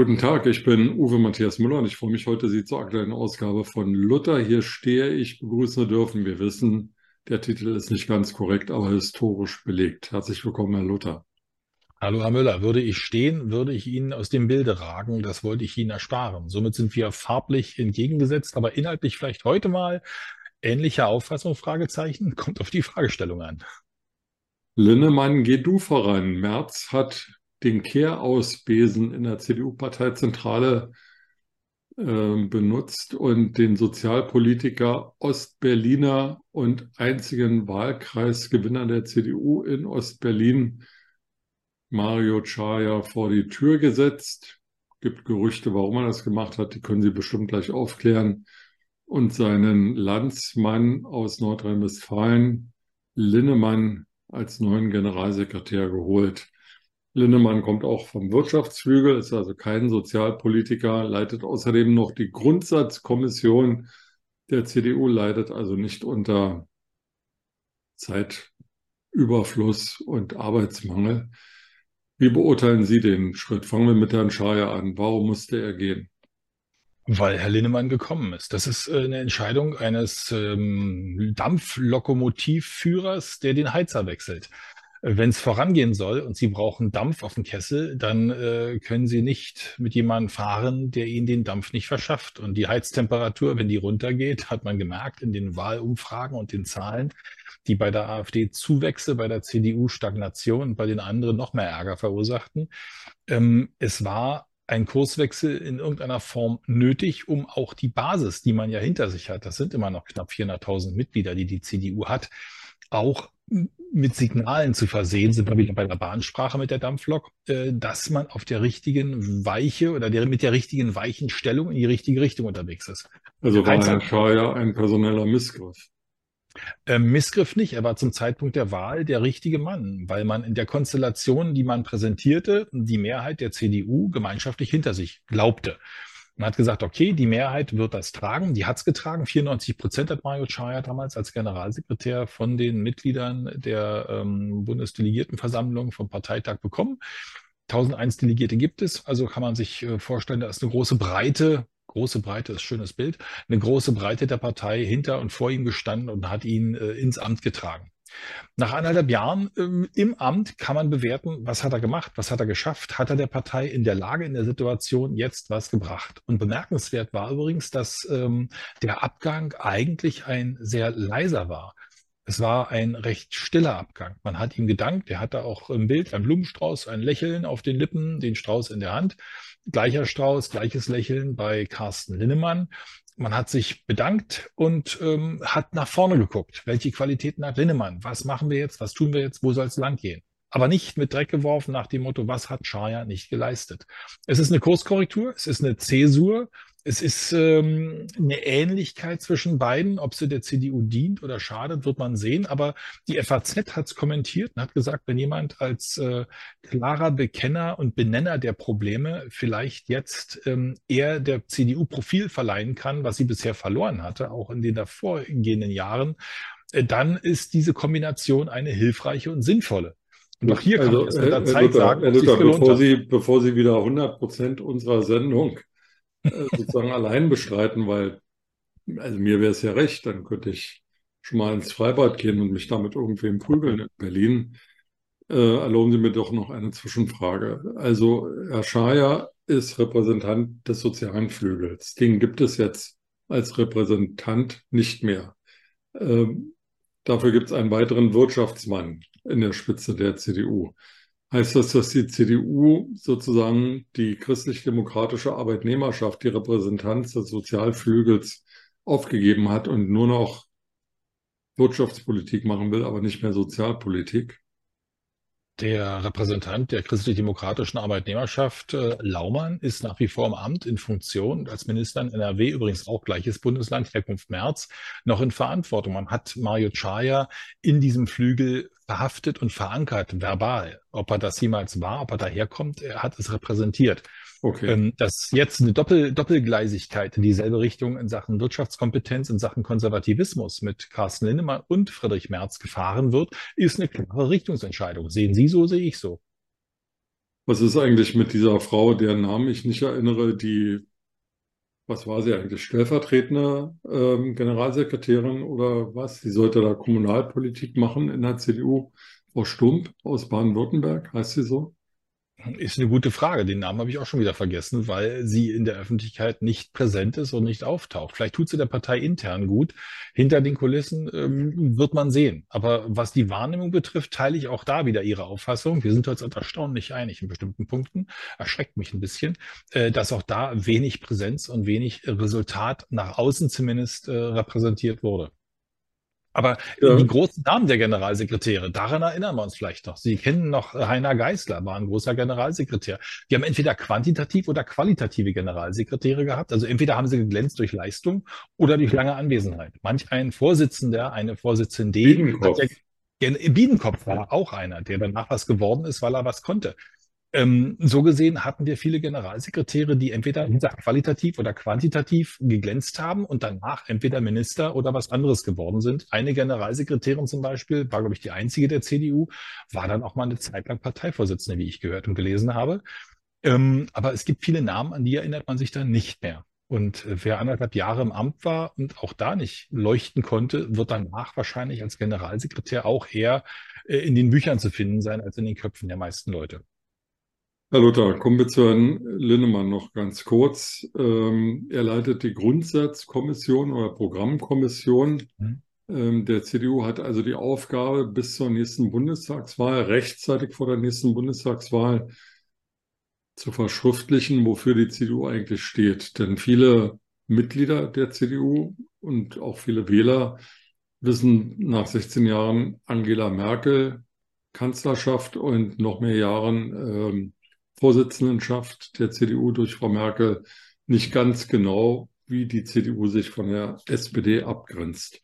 Guten Tag, ich bin Uwe Matthias Müller und ich freue mich heute, Sie zur aktuellen Ausgabe von Luther. Hier stehe ich begrüßen dürfen. Wir wissen, der Titel ist nicht ganz korrekt, aber historisch belegt. Herzlich willkommen, Herr Luther. Hallo, Herr Müller. Würde ich stehen, würde ich Ihnen aus dem Bilde ragen. Das wollte ich Ihnen ersparen. Somit sind wir farblich entgegengesetzt, aber inhaltlich vielleicht heute mal ähnliche Auffassung, Fragezeichen. Kommt auf die Fragestellung an. Linnemann, geh du voran. Merz hat den Kehrausbesen in der CDU-Parteizentrale äh, benutzt und den Sozialpolitiker Ostberliner und einzigen Wahlkreisgewinner der CDU in Ostberlin, Mario Chaya, vor die Tür gesetzt. Gibt Gerüchte, warum er das gemacht hat, die können Sie bestimmt gleich aufklären. Und seinen Landsmann aus Nordrhein-Westfalen, Linnemann, als neuen Generalsekretär geholt. Linnemann kommt auch vom Wirtschaftsflügel, ist also kein Sozialpolitiker, leitet außerdem noch die Grundsatzkommission der CDU, leidet also nicht unter Zeitüberfluss und Arbeitsmangel. Wie beurteilen Sie den Schritt? Fangen wir mit Herrn Schaja an. Warum musste er gehen? Weil Herr Linnemann gekommen ist. Das ist äh, eine Entscheidung eines ähm, Dampflokomotivführers, der den Heizer wechselt. Wenn es vorangehen soll und Sie brauchen Dampf auf dem Kessel, dann äh, können Sie nicht mit jemandem fahren, der Ihnen den Dampf nicht verschafft. Und die Heiztemperatur, wenn die runtergeht, hat man gemerkt in den Wahlumfragen und den Zahlen, die bei der AfD Zuwächse, bei der CDU Stagnation und bei den anderen noch mehr Ärger verursachten. Ähm, es war ein Kurswechsel in irgendeiner Form nötig, um auch die Basis, die man ja hinter sich hat, das sind immer noch knapp 400.000 Mitglieder, die die CDU hat, auch mit Signalen zu versehen, sind wir wieder bei der Bahnsprache mit der Dampflok, äh, dass man auf der richtigen Weiche oder der, mit der richtigen Weichenstellung in die richtige Richtung unterwegs ist. Also war Herr Scheuer ein personeller Missgriff? Ähm, Missgriff nicht, er war zum Zeitpunkt der Wahl der richtige Mann, weil man in der Konstellation, die man präsentierte, die Mehrheit der CDU gemeinschaftlich hinter sich glaubte. Man hat gesagt, okay, die Mehrheit wird das tragen. Die hat es getragen. 94 Prozent hat Mario Chaya damals als Generalsekretär von den Mitgliedern der ähm, Bundesdelegiertenversammlung vom Parteitag bekommen. 1001 Delegierte gibt es. Also kann man sich äh, vorstellen, da ist eine große Breite große Breite, ist ein schönes Bild, eine große Breite der Partei hinter und vor ihm gestanden und hat ihn äh, ins Amt getragen. Nach anderthalb Jahren ähm, im Amt kann man bewerten, was hat er gemacht, was hat er geschafft, hat er der Partei in der Lage, in der Situation jetzt was gebracht. Und bemerkenswert war übrigens, dass ähm, der Abgang eigentlich ein sehr leiser war. Es war ein recht stiller Abgang. Man hat ihm gedankt. Er hatte auch im Bild ein Blumenstrauß, ein Lächeln auf den Lippen, den Strauß in der Hand. Gleicher Strauß, gleiches Lächeln bei Carsten Linnemann man hat sich bedankt und ähm, hat nach vorne geguckt. Welche Qualitäten hat Linnemann? Was machen wir jetzt? Was tun wir jetzt? Wo soll es lang gehen? Aber nicht mit Dreck geworfen nach dem Motto, was hat Schaya nicht geleistet? Es ist eine Kurskorrektur, es ist eine Zäsur, es ist ähm, eine Ähnlichkeit zwischen beiden. Ob sie der CDU dient oder schadet, wird man sehen. Aber die FAZ hat es kommentiert und hat gesagt, wenn jemand als äh, klarer Bekenner und Benenner der Probleme vielleicht jetzt ähm, eher der CDU Profil verleihen kann, was sie bisher verloren hatte, auch in den davorgehenden Jahren, äh, dann ist diese Kombination eine hilfreiche und sinnvolle. Auch hier kann also, erst mit der Zeit Luther, sagen, Herr Luther, bevor Sie, bevor Sie wieder 100 Prozent unserer Sendung äh, sozusagen allein bestreiten, weil also mir wäre es ja recht, dann könnte ich schon mal ins Freibad gehen und mich damit irgendwem prügeln in Berlin. Äh, erlauben Sie mir doch noch eine Zwischenfrage. Also Herr Schaja ist Repräsentant des sozialen Flügels. Den gibt es jetzt als Repräsentant nicht mehr. Ähm, dafür gibt es einen weiteren Wirtschaftsmann in der Spitze der CDU. Heißt das, dass die CDU sozusagen die christlich-demokratische Arbeitnehmerschaft, die Repräsentanz des Sozialflügels aufgegeben hat und nur noch Wirtschaftspolitik machen will, aber nicht mehr Sozialpolitik? Der Repräsentant der christlich-demokratischen Arbeitnehmerschaft, äh, Laumann, ist nach wie vor im Amt in Funktion als Minister in NRW, übrigens auch gleiches Bundesland, Herkunft März, noch in Verantwortung. Man hat Mario Chaya in diesem Flügel verhaftet und verankert, verbal. Ob er das jemals war, ob er daherkommt, er hat es repräsentiert. Okay. Ähm, dass jetzt eine Doppel Doppelgleisigkeit in dieselbe Richtung in Sachen Wirtschaftskompetenz, in Sachen Konservativismus mit Carsten Lindemann und Friedrich Merz gefahren wird, ist eine klare Richtungsentscheidung. Sehen Sie so, sehe ich so. Was ist eigentlich mit dieser Frau, deren Namen ich nicht erinnere, die, was war sie eigentlich, stellvertretende ähm, Generalsekretärin oder was? Sie sollte da Kommunalpolitik machen in der CDU. Frau Stump aus Baden-Württemberg, heißt sie so? Ist eine gute Frage. Den Namen habe ich auch schon wieder vergessen, weil sie in der Öffentlichkeit nicht präsent ist und nicht auftaucht. Vielleicht tut sie der Partei intern gut. Hinter den Kulissen ähm, wird man sehen. Aber was die Wahrnehmung betrifft, teile ich auch da wieder Ihre Auffassung. Wir sind uns erstaunlich einig in bestimmten Punkten. Erschreckt mich ein bisschen, äh, dass auch da wenig Präsenz und wenig Resultat nach außen zumindest äh, repräsentiert wurde. Aber ja. die großen Namen der Generalsekretäre, daran erinnern wir uns vielleicht noch. Sie kennen noch Heiner Geißler, war ein großer Generalsekretär. Die haben entweder quantitativ oder qualitative Generalsekretäre gehabt. Also entweder haben sie geglänzt durch Leistung oder durch lange Anwesenheit. Manch ein Vorsitzender, eine Vorsitzende, Biedenkopf. Biedenkopf war auch einer, der danach was geworden ist, weil er was konnte. Ähm, so gesehen hatten wir viele Generalsekretäre, die entweder qualitativ oder quantitativ geglänzt haben und danach entweder Minister oder was anderes geworden sind. Eine Generalsekretärin zum Beispiel, war, glaube ich, die einzige der CDU, war dann auch mal eine Zeit lang Parteivorsitzende, wie ich gehört und gelesen habe. Ähm, aber es gibt viele Namen, an die erinnert man sich dann nicht mehr. Und wer anderthalb Jahre im Amt war und auch da nicht leuchten konnte, wird danach wahrscheinlich als Generalsekretär auch eher äh, in den Büchern zu finden sein als in den Köpfen der meisten Leute. Herr Luther, kommen wir zu Herrn Linnemann noch ganz kurz. Ähm, er leitet die Grundsatzkommission oder Programmkommission mhm. ähm, der CDU, hat also die Aufgabe, bis zur nächsten Bundestagswahl, rechtzeitig vor der nächsten Bundestagswahl, zu verschriftlichen, wofür die CDU eigentlich steht. Denn viele Mitglieder der CDU und auch viele Wähler wissen nach 16 Jahren Angela Merkel, Kanzlerschaft und noch mehr Jahren ähm, Vorsitzendenschaft der CDU durch Frau Merkel nicht ganz genau, wie die CDU sich von der SPD abgrenzt.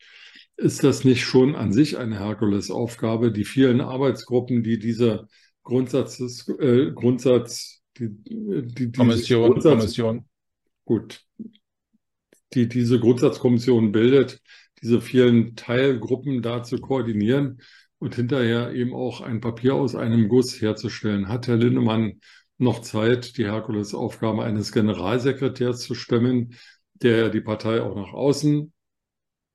Ist das nicht schon an sich eine Herkulesaufgabe? Die vielen Arbeitsgruppen, die diese Grundsatzes, äh, Grundsatz, die, die Kommission, Grundsatz, Kommission. Gut, die diese Grundsatzkommission bildet, diese vielen Teilgruppen da zu koordinieren und hinterher eben auch ein Papier aus einem Guss herzustellen. Hat Herr Lindemann noch Zeit, die Herkulesaufgabe eines Generalsekretärs zu stemmen, der die Partei auch nach außen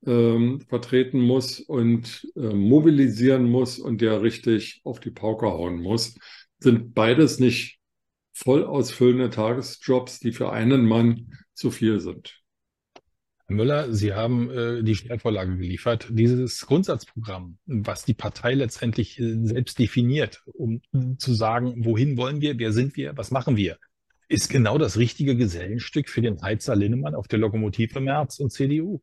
ähm, vertreten muss und äh, mobilisieren muss und der richtig auf die Pauke hauen muss. Sind beides nicht voll ausfüllende Tagesjobs, die für einen Mann zu viel sind? Herr Müller, Sie haben äh, die Stellvorlage geliefert. Dieses Grundsatzprogramm, was die Partei letztendlich äh, selbst definiert, um zu sagen, wohin wollen wir, wer sind wir, was machen wir, ist genau das richtige Gesellenstück für den Heizer Linnemann auf der Lokomotive März und CDU.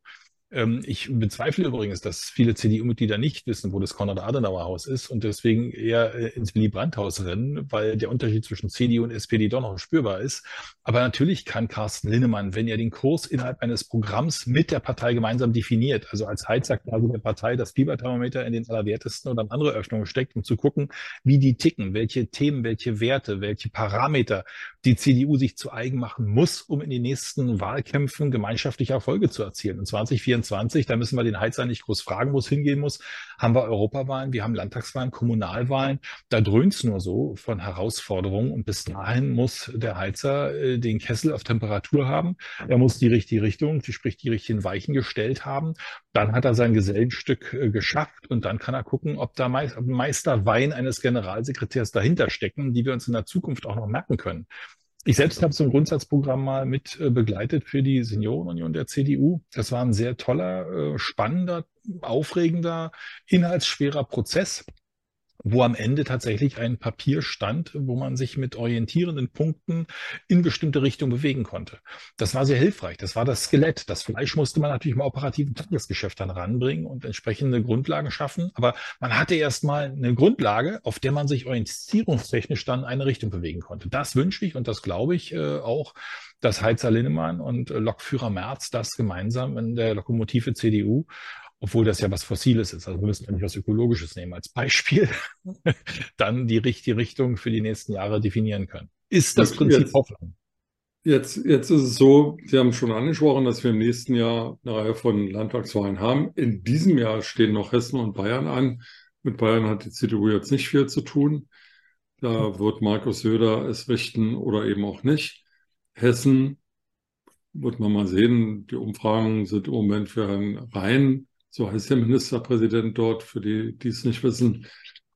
Ähm, ich bezweifle übrigens, dass viele CDU-Mitglieder nicht wissen, wo das Konrad-Adenauer-Haus ist und deswegen eher äh, ins Willy-Brandt-Haus rennen, weil der Unterschied zwischen CDU und SPD doch noch spürbar ist. Aber natürlich kann Carsten Linnemann, wenn er den Kurs innerhalb eines Programms mit der Partei gemeinsam definiert, also als Heizer quasi der Partei das Fieberthermometer in den Allerwertesten oder andere Öffnungen steckt, um zu gucken, wie die ticken, welche Themen, welche Werte, welche Parameter die CDU sich zu eigen machen muss, um in den nächsten Wahlkämpfen gemeinschaftliche Erfolge zu erzielen. Und 2024, da müssen wir den Heizer nicht groß fragen, wo es hingehen muss, haben wir Europawahlen, wir haben Landtagswahlen, Kommunalwahlen. Da dröhnt es nur so von Herausforderungen. Und bis dahin muss der Heizer äh, den Kessel auf Temperatur haben. Er muss die richtige Richtung, sprich die richtigen Weichen gestellt haben. Dann hat er sein Gesellenstück äh, geschafft und dann kann er gucken, ob da Meisterwein eines Generalsekretärs dahinter stecken, die wir uns in der Zukunft auch noch merken können. Ich selbst habe so ein Grundsatzprogramm mal mit äh, begleitet für die Seniorenunion der CDU. Das war ein sehr toller, äh, spannender, aufregender, inhaltsschwerer Prozess wo am Ende tatsächlich ein Papier stand, wo man sich mit orientierenden Punkten in bestimmte Richtungen bewegen konnte. Das war sehr hilfreich. Das war das Skelett. Das Fleisch musste man natürlich im operativen Tagesgeschäft dann ranbringen und entsprechende Grundlagen schaffen. Aber man hatte erstmal eine Grundlage, auf der man sich orientierungstechnisch dann eine Richtung bewegen konnte. Das wünsche ich und das glaube ich äh, auch, dass Heizer Linnemann und äh, Lokführer Merz das gemeinsam in der Lokomotive CDU obwohl das ja was Fossiles ist. Also wir müssen eigentlich was Ökologisches nehmen als Beispiel, dann die richtige Richtung für die nächsten Jahre definieren können. Ist das Prinzip jetzt, Hoffnung? Jetzt, jetzt ist es so, Sie haben schon angesprochen, dass wir im nächsten Jahr eine Reihe von Landtagswahlen haben. In diesem Jahr stehen noch Hessen und Bayern an. Mit Bayern hat die CDU jetzt nicht viel zu tun. Da wird Markus Söder es richten oder eben auch nicht. Hessen wird man mal sehen. Die Umfragen sind im Moment für Herrn Rhein, so heißt der Ministerpräsident dort, für die, die es nicht wissen,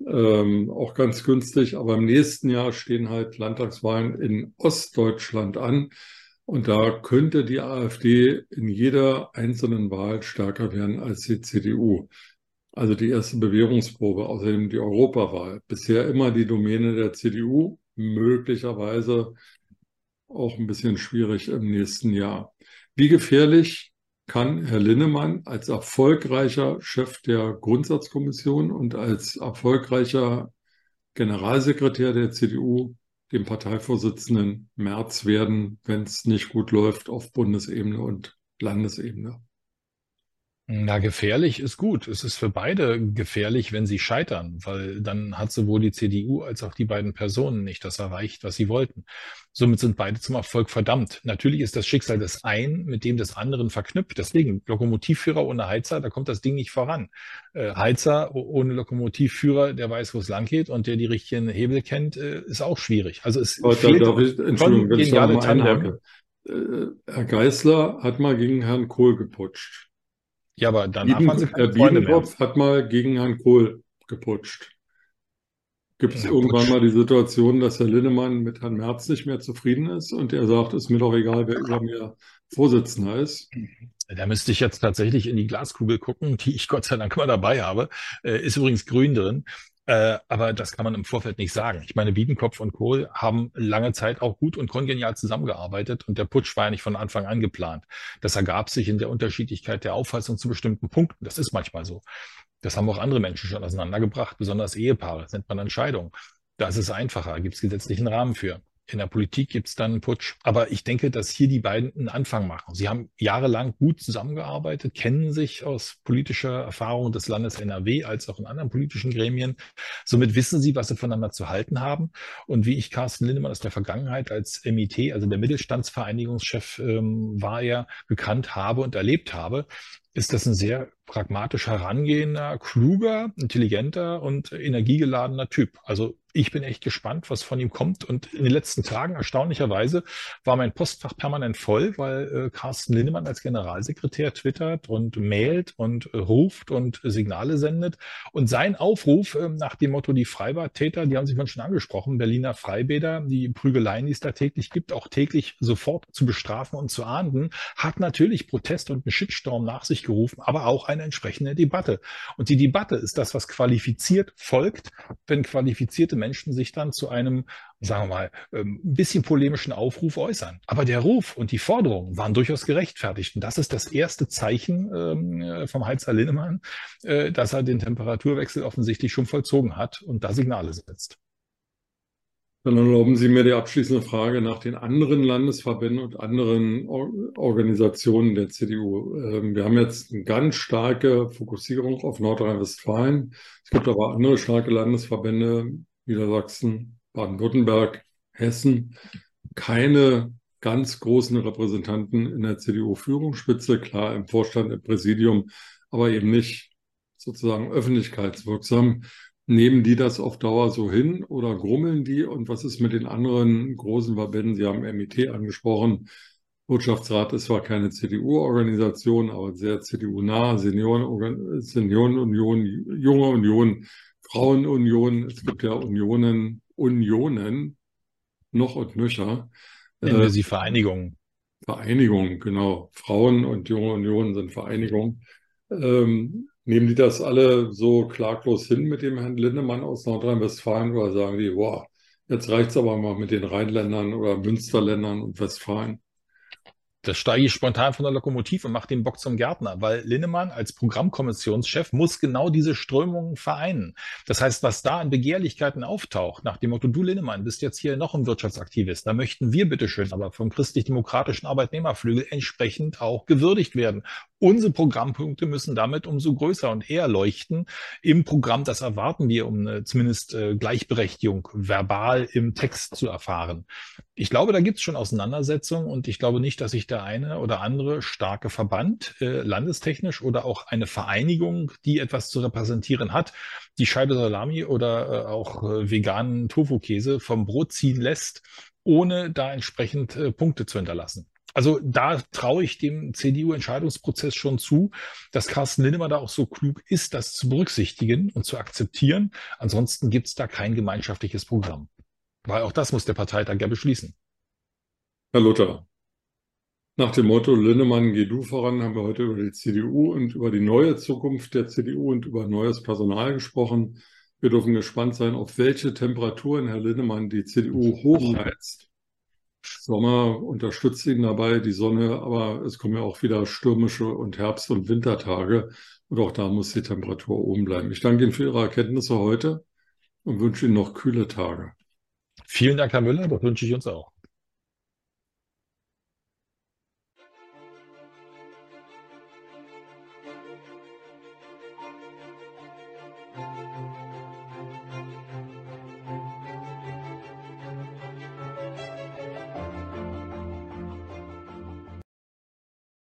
ähm, auch ganz günstig. Aber im nächsten Jahr stehen halt Landtagswahlen in Ostdeutschland an. Und da könnte die AfD in jeder einzelnen Wahl stärker werden als die CDU. Also die erste Bewährungsprobe, außerdem die Europawahl. Bisher immer die Domäne der CDU, möglicherweise auch ein bisschen schwierig im nächsten Jahr. Wie gefährlich kann Herr Linnemann als erfolgreicher Chef der Grundsatzkommission und als erfolgreicher Generalsekretär der CDU dem Parteivorsitzenden März werden, wenn es nicht gut läuft auf Bundesebene und Landesebene. Na, gefährlich ist gut. Es ist für beide gefährlich, wenn sie scheitern, weil dann hat sowohl die CDU als auch die beiden Personen nicht das erreicht, was sie wollten. Somit sind beide zum Erfolg verdammt. Natürlich ist das Schicksal des einen mit dem des anderen verknüpft. Deswegen Lokomotivführer ohne Heizer, da kommt das Ding nicht voran. Äh, Heizer ohne Lokomotivführer, der weiß, wo es lang geht und der die richtigen Hebel kennt, äh, ist auch schwierig. Also es Aber fehlt darf ich, Entschuldigung, wenn ich da mal einhake. Äh, Herr Geißler hat mal gegen Herrn Kohl geputscht. Ja, aber danach Bieden, waren sie keine Herr Biedenkopf hat mal gegen Herrn Kohl geputscht. Gibt es ja, irgendwann Putsch. mal die Situation, dass Herr Linnemann mit Herrn Merz nicht mehr zufrieden ist und er sagt, ist mir doch egal, wer über mir Vorsitzender ist? Da müsste ich jetzt tatsächlich in die Glaskugel gucken, die ich Gott sei Dank immer dabei habe. Äh, ist übrigens grün drin. Äh, aber das kann man im Vorfeld nicht sagen. Ich meine, Biedenkopf und Kohl haben lange Zeit auch gut und kongenial zusammengearbeitet und der Putsch war ja nicht von Anfang an geplant. Das ergab sich in der Unterschiedlichkeit der Auffassung zu bestimmten Punkten. Das ist manchmal so. Das haben auch andere Menschen schon auseinandergebracht, besonders Ehepaare. Das nennt man Entscheidung. Da ist es einfacher, gibt es gesetzlichen Rahmen für. In der Politik gibt es dann einen Putsch. Aber ich denke, dass hier die beiden einen Anfang machen. Sie haben jahrelang gut zusammengearbeitet, kennen sich aus politischer Erfahrung des Landes NRW als auch in anderen politischen Gremien. Somit wissen sie, was sie voneinander zu halten haben. Und wie ich Carsten Lindemann aus der Vergangenheit als MIT, also der Mittelstandsvereinigungschef, ähm, war er, bekannt habe und erlebt habe, ist das ein sehr pragmatisch herangehender, kluger, intelligenter und energiegeladener Typ. Also ich bin echt gespannt, was von ihm kommt. Und in den letzten Tagen, erstaunlicherweise, war mein Postfach permanent voll, weil äh, Carsten Lindemann als Generalsekretär twittert und mailt und äh, ruft und äh, Signale sendet. Und sein Aufruf äh, nach dem Motto, die Freibadtäter, die haben sich schon angesprochen, Berliner Freibäder, die Prügeleien, die es da täglich gibt, auch täglich sofort zu bestrafen und zu ahnden, hat natürlich Protest und einen Shitstorm nach sich gerufen, aber auch eine entsprechende Debatte. Und die Debatte ist das, was qualifiziert folgt, wenn qualifizierte Menschen sich dann zu einem, sagen wir mal, ähm, ein bisschen polemischen Aufruf äußern. Aber der Ruf und die Forderungen waren durchaus gerechtfertigt. Und das ist das erste Zeichen ähm, äh, vom Heizer Linnemann, äh, dass er den Temperaturwechsel offensichtlich schon vollzogen hat und da Signale setzt. Dann erlauben Sie mir die abschließende Frage nach den anderen Landesverbänden und anderen Organisationen der CDU. Ähm, wir haben jetzt eine ganz starke Fokussierung auf Nordrhein-Westfalen. Es gibt aber andere starke Landesverbände, Niedersachsen, Baden-Württemberg, Hessen. Keine ganz großen Repräsentanten in der CDU-Führungsspitze, klar im Vorstand, im Präsidium, aber eben nicht sozusagen öffentlichkeitswirksam. Nehmen die das auf Dauer so hin oder grummeln die? Und was ist mit den anderen großen Verbänden? Sie haben MIT angesprochen. Wirtschaftsrat ist zwar keine CDU-Organisation, aber sehr CDU-nah. Seniorenunion, Seniorenunion, Junge Union, Frauenunion. Es gibt ja Unionen, Unionen, noch und nöcher. Nennen wir äh, sie Vereinigungen. Vereinigungen, genau. Frauen und Junge Union sind Vereinigungen. Ähm, Nehmen die das alle so klaglos hin mit dem Herrn Lindemann aus Nordrhein-Westfalen oder sagen die, boah, jetzt es aber mal mit den Rheinländern oder Münsterländern und Westfalen? Das steige ich spontan von der Lokomotive und mache den Bock zum Gärtner, weil Linnemann als Programmkommissionschef muss genau diese Strömungen vereinen. Das heißt, was da an Begehrlichkeiten auftaucht, nach dem Motto, du Linnemann bist jetzt hier noch ein Wirtschaftsaktivist, da möchten wir bitteschön aber vom christlich-demokratischen Arbeitnehmerflügel entsprechend auch gewürdigt werden. Unsere Programmpunkte müssen damit umso größer und eher leuchten im Programm. Das erwarten wir, um äh, zumindest äh, Gleichberechtigung verbal im Text zu erfahren. Ich glaube, da gibt es schon Auseinandersetzungen und ich glaube nicht, dass sich der eine oder andere starke Verband äh, landestechnisch oder auch eine Vereinigung, die etwas zu repräsentieren hat, die Scheibe Salami oder äh, auch äh, veganen Tofu-Käse vom Brot ziehen lässt, ohne da entsprechend äh, Punkte zu hinterlassen. Also da traue ich dem CDU-Entscheidungsprozess schon zu, dass Carsten Lindemann da auch so klug ist, das zu berücksichtigen und zu akzeptieren. Ansonsten gibt es da kein gemeinschaftliches Programm. Weil auch das muss der Parteitag ja beschließen. Herr Luther, nach dem Motto Lindemann, geh du voran, haben wir heute über die CDU und über die neue Zukunft der CDU und über neues Personal gesprochen. Wir dürfen gespannt sein, auf welche Temperaturen Herr Lindemann die CDU hochheizt. Sommer unterstützt ihn dabei, die Sonne, aber es kommen ja auch wieder stürmische und Herbst- und Wintertage und auch da muss die Temperatur oben bleiben. Ich danke Ihnen für Ihre Erkenntnisse heute und wünsche Ihnen noch kühle Tage. Vielen Dank, Herr Müller, das wünsche ich uns auch.